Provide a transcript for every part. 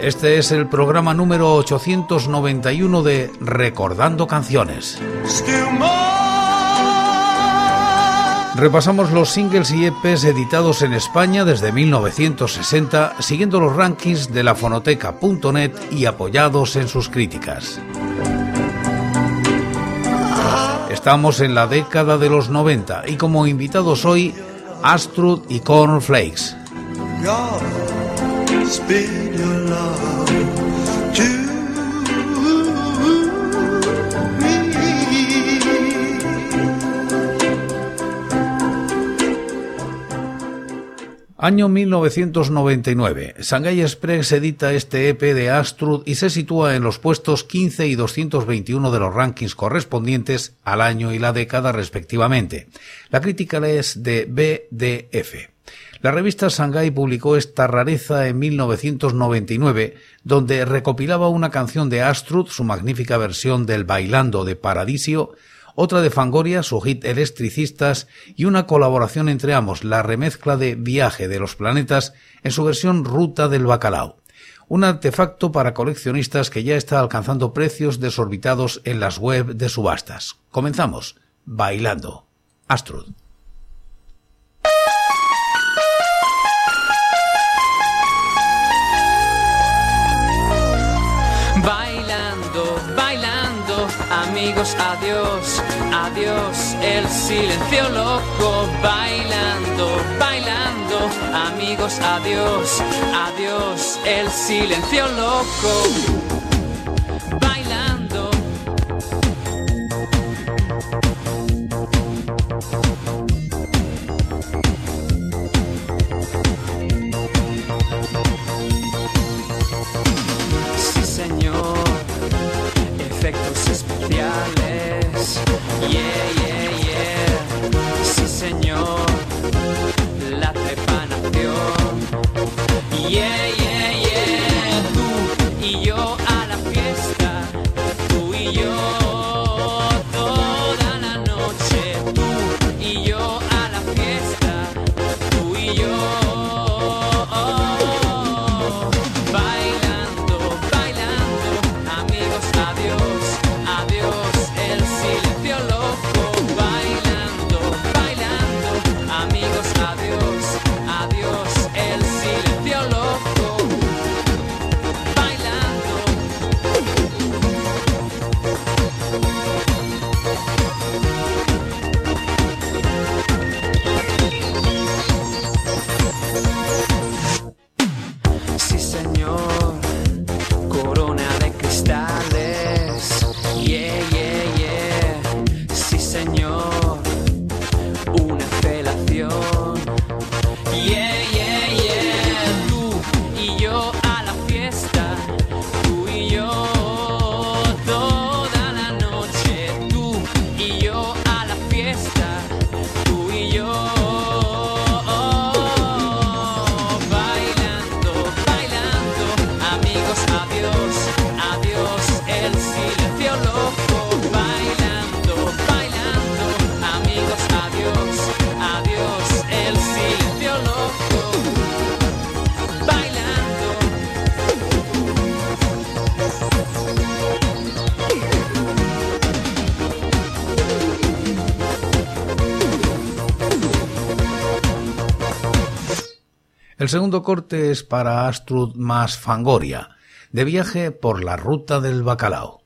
Este es el programa número 891 de Recordando Canciones. Repasamos los singles y EPs editados en España desde 1960, siguiendo los rankings de la fonoteca.net y apoyados en sus críticas. Estamos en la década de los 90 y como invitados hoy, Astrud y Cornflakes. Año 1999. Shanghai Express edita este EP de Astrud y se sitúa en los puestos 15 y 221 de los rankings correspondientes al año y la década respectivamente. La crítica es de BDF. La revista Shanghai publicó esta rareza en 1999, donde recopilaba una canción de Astrud, su magnífica versión del Bailando de Paradisio, otra de Fangoria, su hit Electricistas, y una colaboración entre ambos, la remezcla de Viaje de los Planetas en su versión Ruta del Bacalao. Un artefacto para coleccionistas que ya está alcanzando precios desorbitados en las web de subastas. Comenzamos. Bailando. Astrud. Amigos, adiós, adiós, el silencio loco, bailando, bailando, amigos, adiós, adiós, el silencio loco. sociales. Yeah, yeah, yeah. Sí, señor. El segundo corte es para Astrud más Fangoria, de viaje por la ruta del bacalao.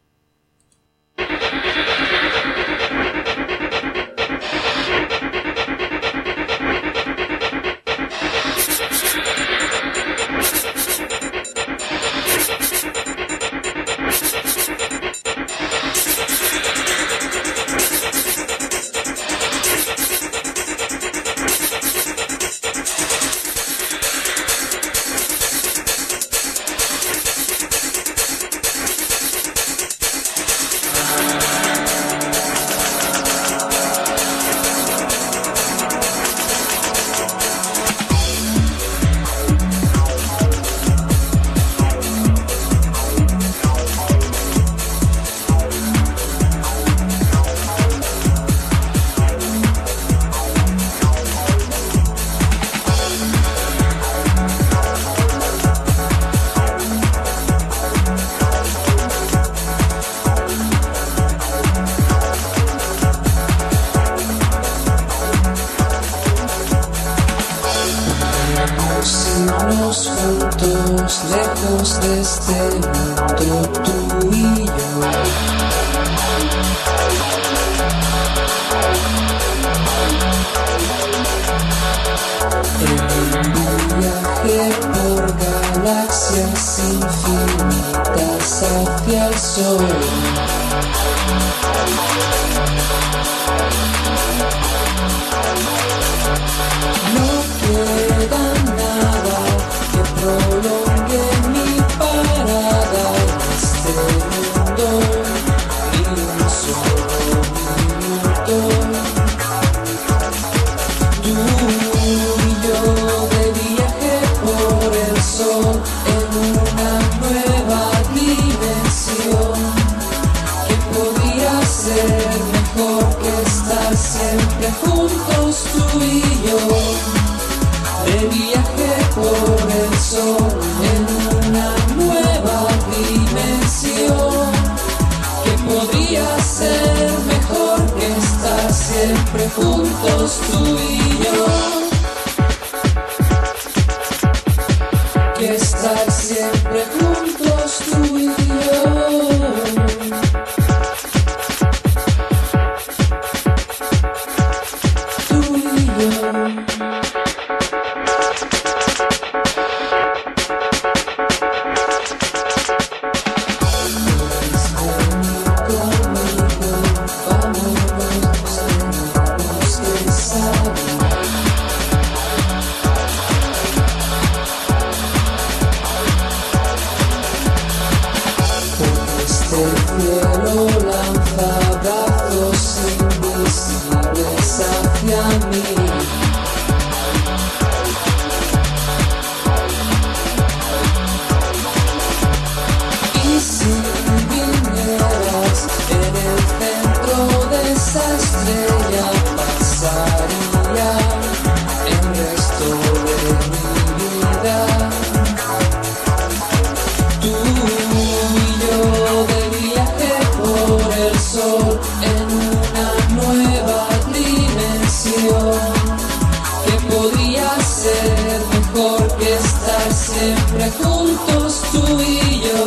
Ser mejor que estar siempre juntos tú y yo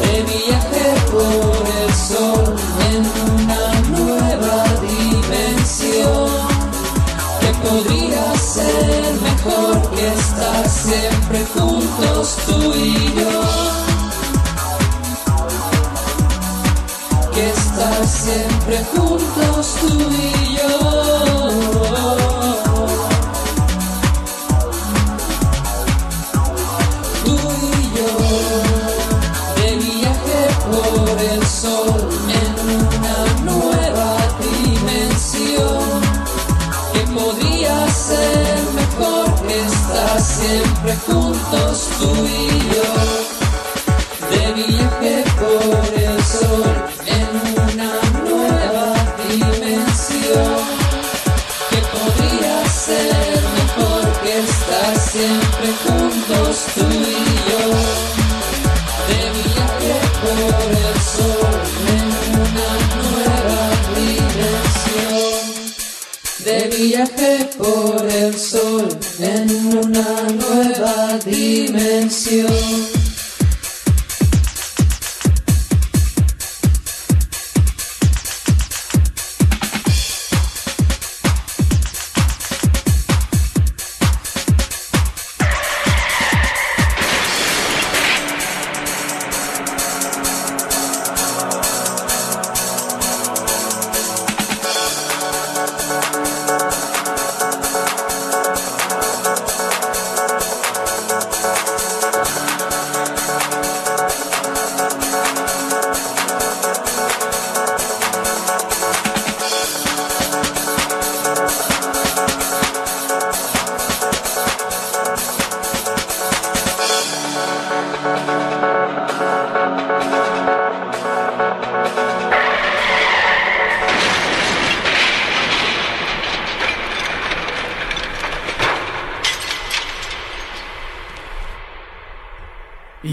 de viaje por el sol en una nueva dimensión que podría ser mejor que estar siempre juntos tú y yo. Que estar siempre juntos tú y yo. Juntos tú y yo. De viaje por el sol en una nueva dimensión que podría ser mejor que estar siempre juntos tú y yo. De viaje por el sol en una nueva dimensión de viaje por el sol en una nueva dimensión.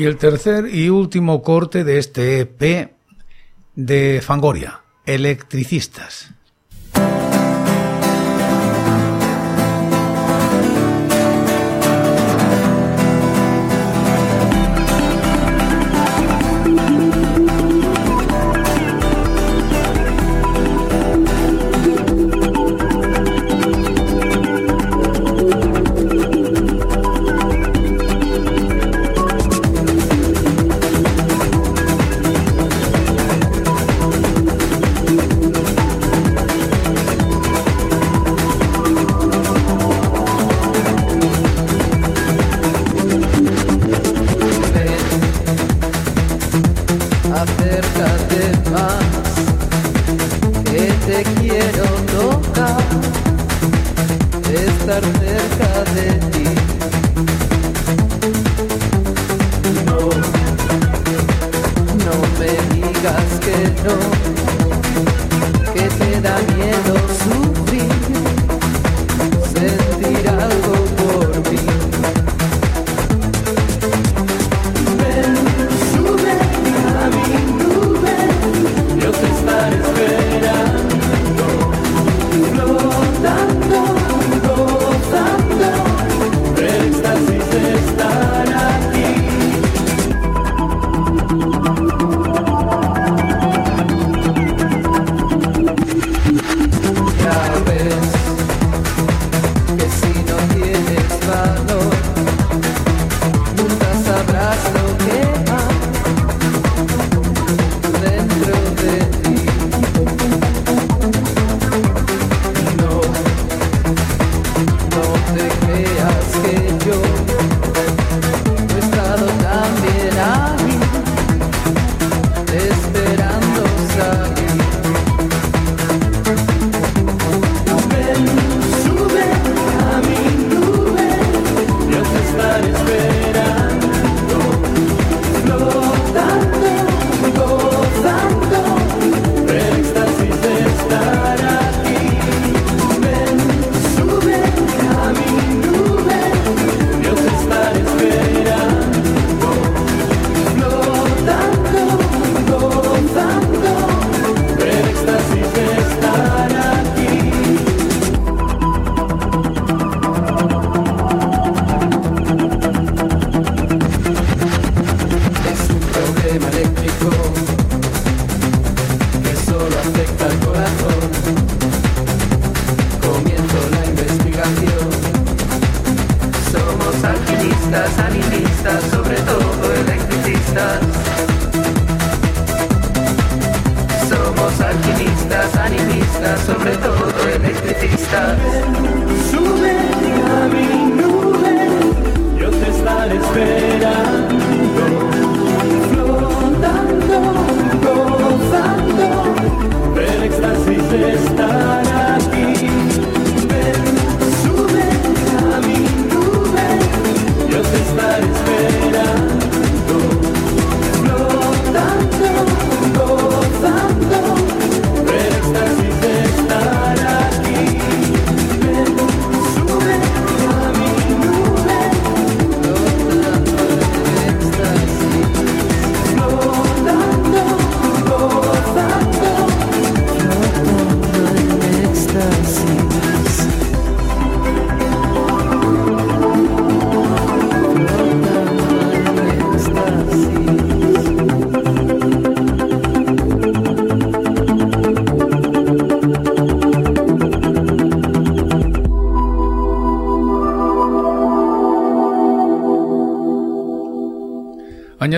El tercer y último corte de este EP de Fangoria, Electricistas.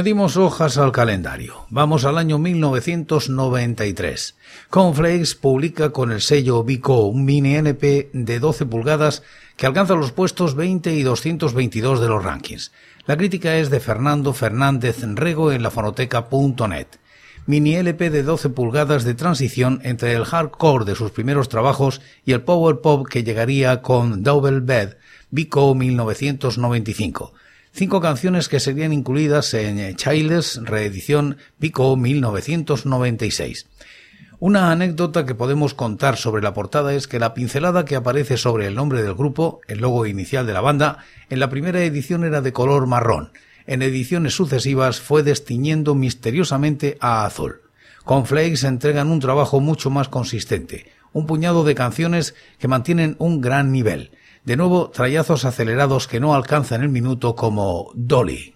Añadimos hojas al calendario. Vamos al año 1993. Conflakes publica con el sello Vico un mini NP de 12 pulgadas que alcanza los puestos 20 y 222 de los rankings. La crítica es de Fernando Fernández Rego en lafonoteca.net. Mini LP de 12 pulgadas de transición entre el hardcore de sus primeros trabajos y el power pop que llegaría con Double Bed, Vico 1995. Cinco canciones que serían incluidas en Childs reedición Pico 1996. Una anécdota que podemos contar sobre la portada es que la pincelada que aparece sobre el nombre del grupo, el logo inicial de la banda, en la primera edición era de color marrón. En ediciones sucesivas fue destiñendo misteriosamente a azul. Con Flakes entregan un trabajo mucho más consistente, un puñado de canciones que mantienen un gran nivel. De nuevo, trayazos acelerados que no alcanzan el minuto como Dolly.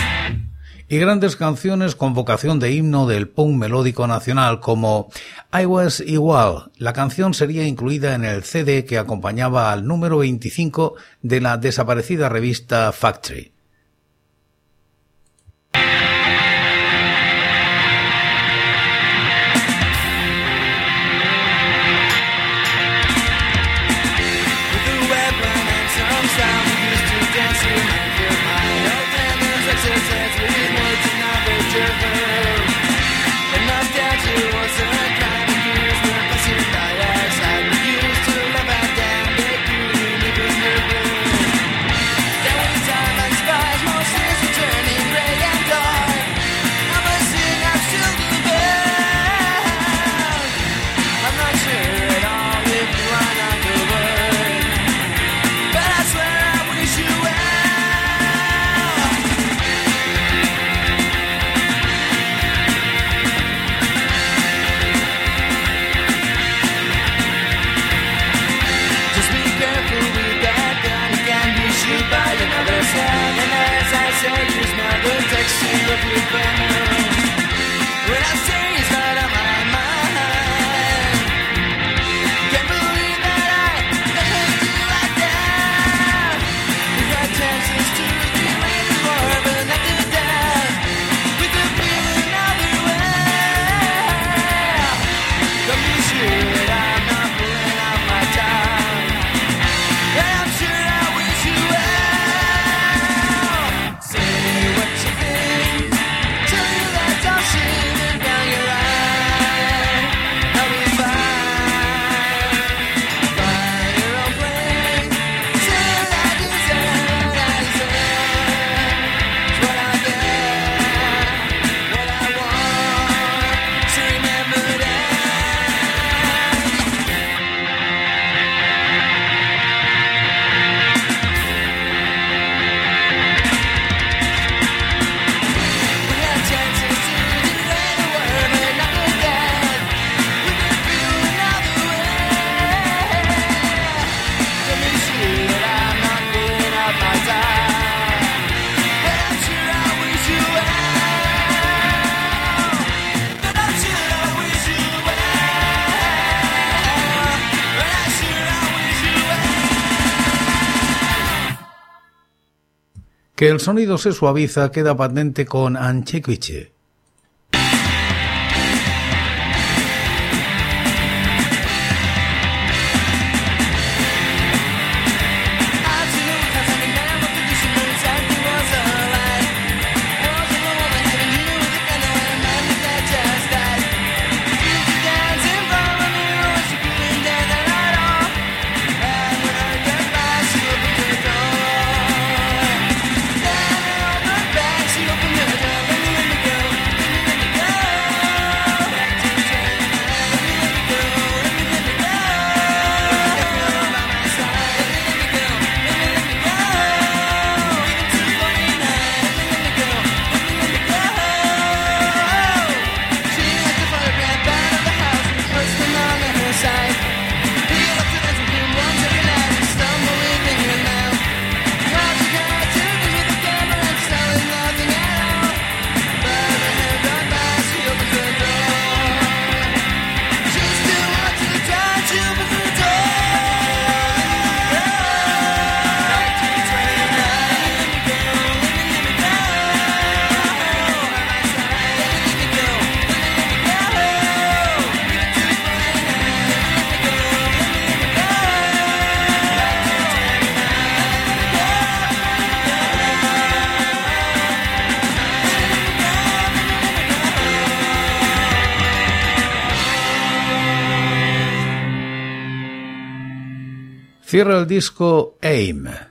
y grandes canciones con vocación de himno del punk melódico nacional como I Was Igual. La canción sería incluida en el CD que acompañaba al número 25 de la desaparecida revista Factory. texture of living el sonido se suaviza queda patente con Anchequiche. firra il disco AIM,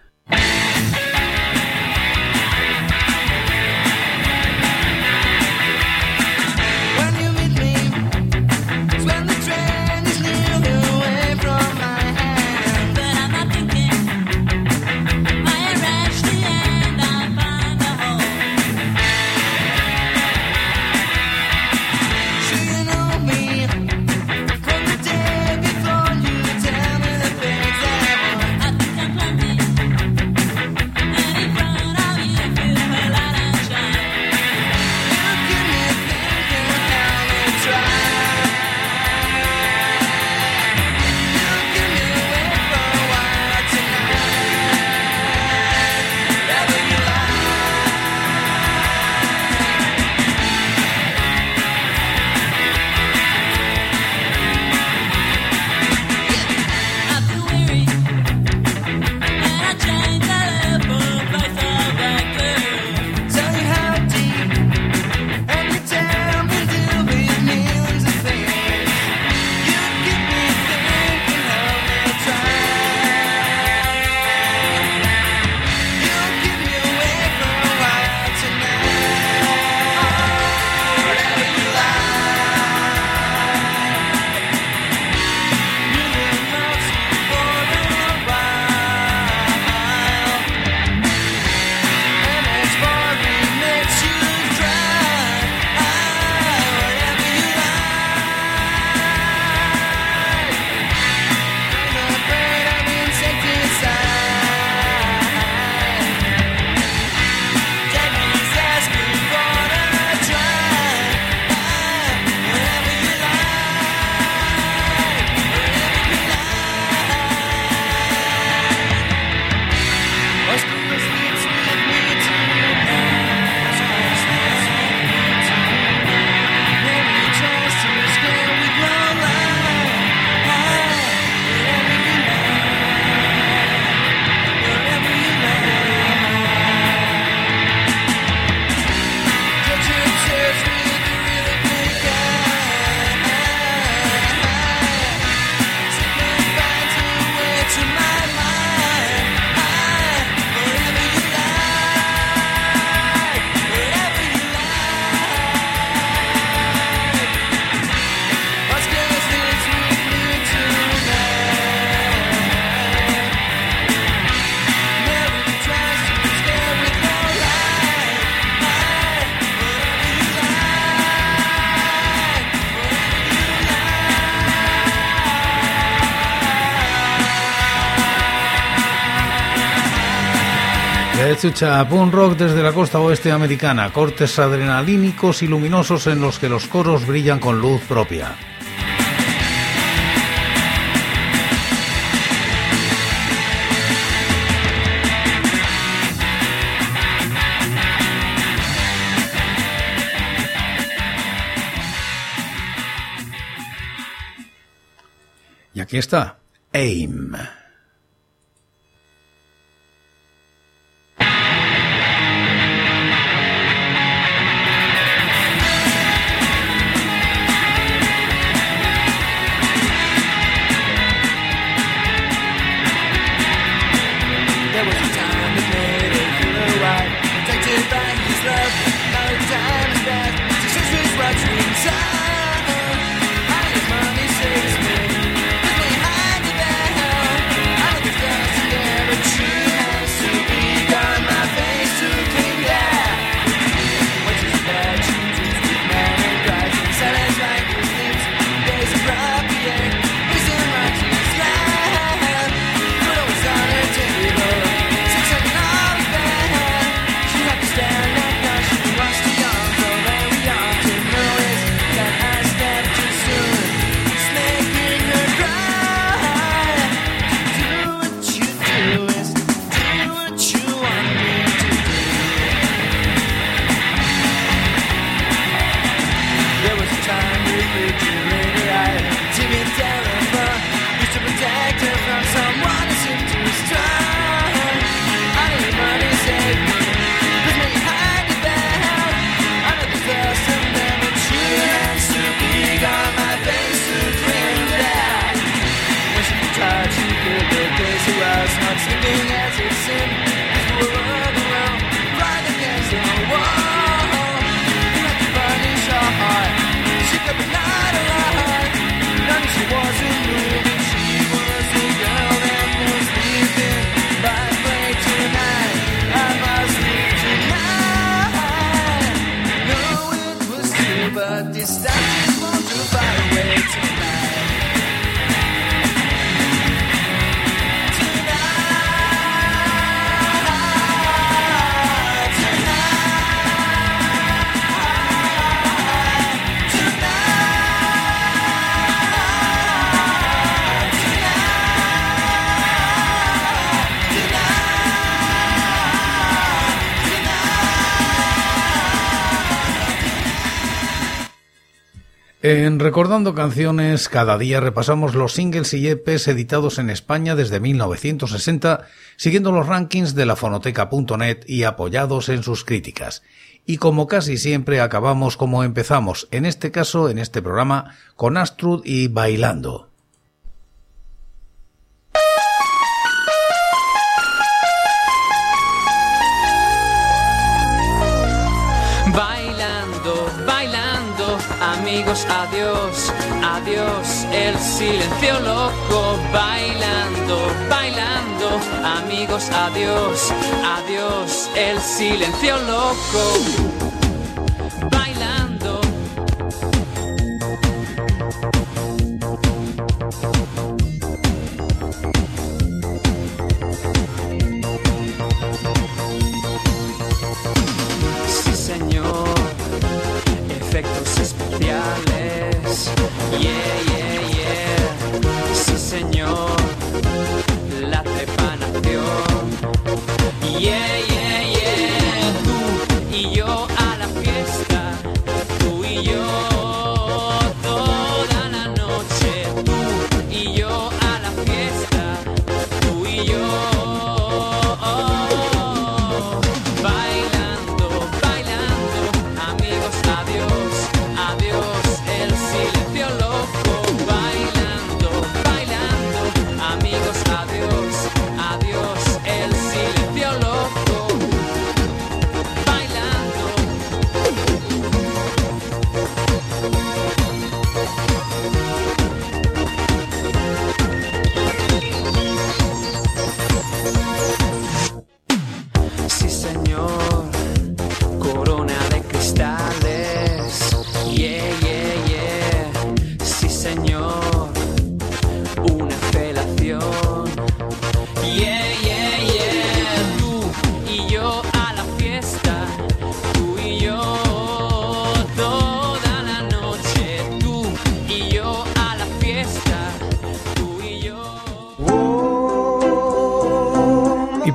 Cachucha, punk rock desde la costa oeste americana, cortes adrenalínicos y luminosos en los que los coros brillan con luz propia. Y aquí está, AIM. En Recordando Canciones, cada día repasamos los singles y EPs editados en España desde 1960, siguiendo los rankings de la fonoteca.net y apoyados en sus críticas. Y como casi siempre acabamos como empezamos, en este caso, en este programa, con Astrud y Bailando. el silencio loco, bailando, bailando, amigos, adiós, adiós, el silencio loco. Yeah, yeah, yeah. Sí, señor.